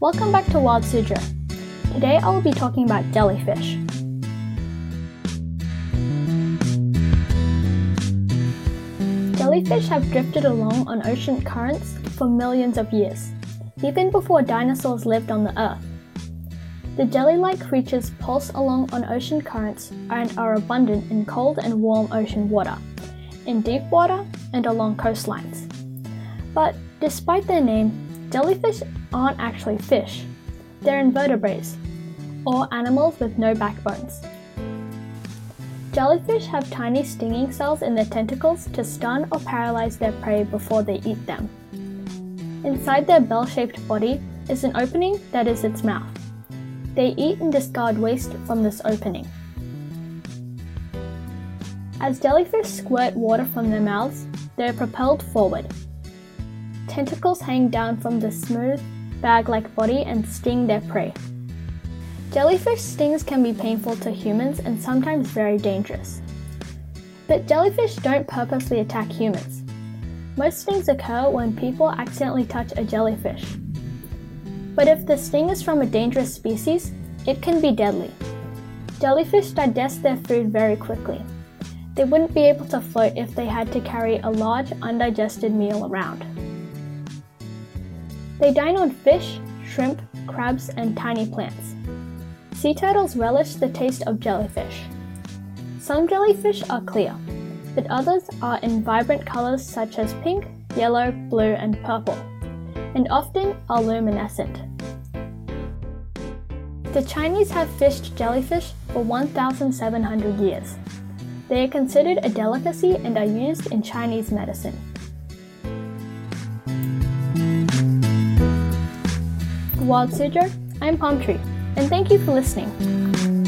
Welcome back to Wild Suzhou. Today I will be talking about jellyfish. Jellyfish have drifted along on ocean currents for millions of years, even before dinosaurs lived on the Earth. The jelly like creatures pulse along on ocean currents and are abundant in cold and warm ocean water, in deep water, and along coastlines. But despite their name, jellyfish aren't actually fish, they're invertebrates, or animals with no backbones. Jellyfish have tiny stinging cells in their tentacles to stun or paralyze their prey before they eat them. Inside their bell shaped body is an opening that is its mouth. They eat and discard waste from this opening. As jellyfish squirt water from their mouths, they are propelled forward. Tentacles hang down from the smooth, bag like body and sting their prey. Jellyfish stings can be painful to humans and sometimes very dangerous. But jellyfish don't purposely attack humans. Most stings occur when people accidentally touch a jellyfish. But if the sting is from a dangerous species, it can be deadly. Jellyfish digest their food very quickly. They wouldn't be able to float if they had to carry a large, undigested meal around. They dine on fish, shrimp, crabs, and tiny plants. Sea turtles relish the taste of jellyfish. Some jellyfish are clear, but others are in vibrant colors such as pink, yellow, blue, and purple, and often are luminescent. The Chinese have fished jellyfish for 1,700 years. They are considered a delicacy and are used in Chinese medicine. Wild Suzhou, I'm Palm Tree and thank you for listening.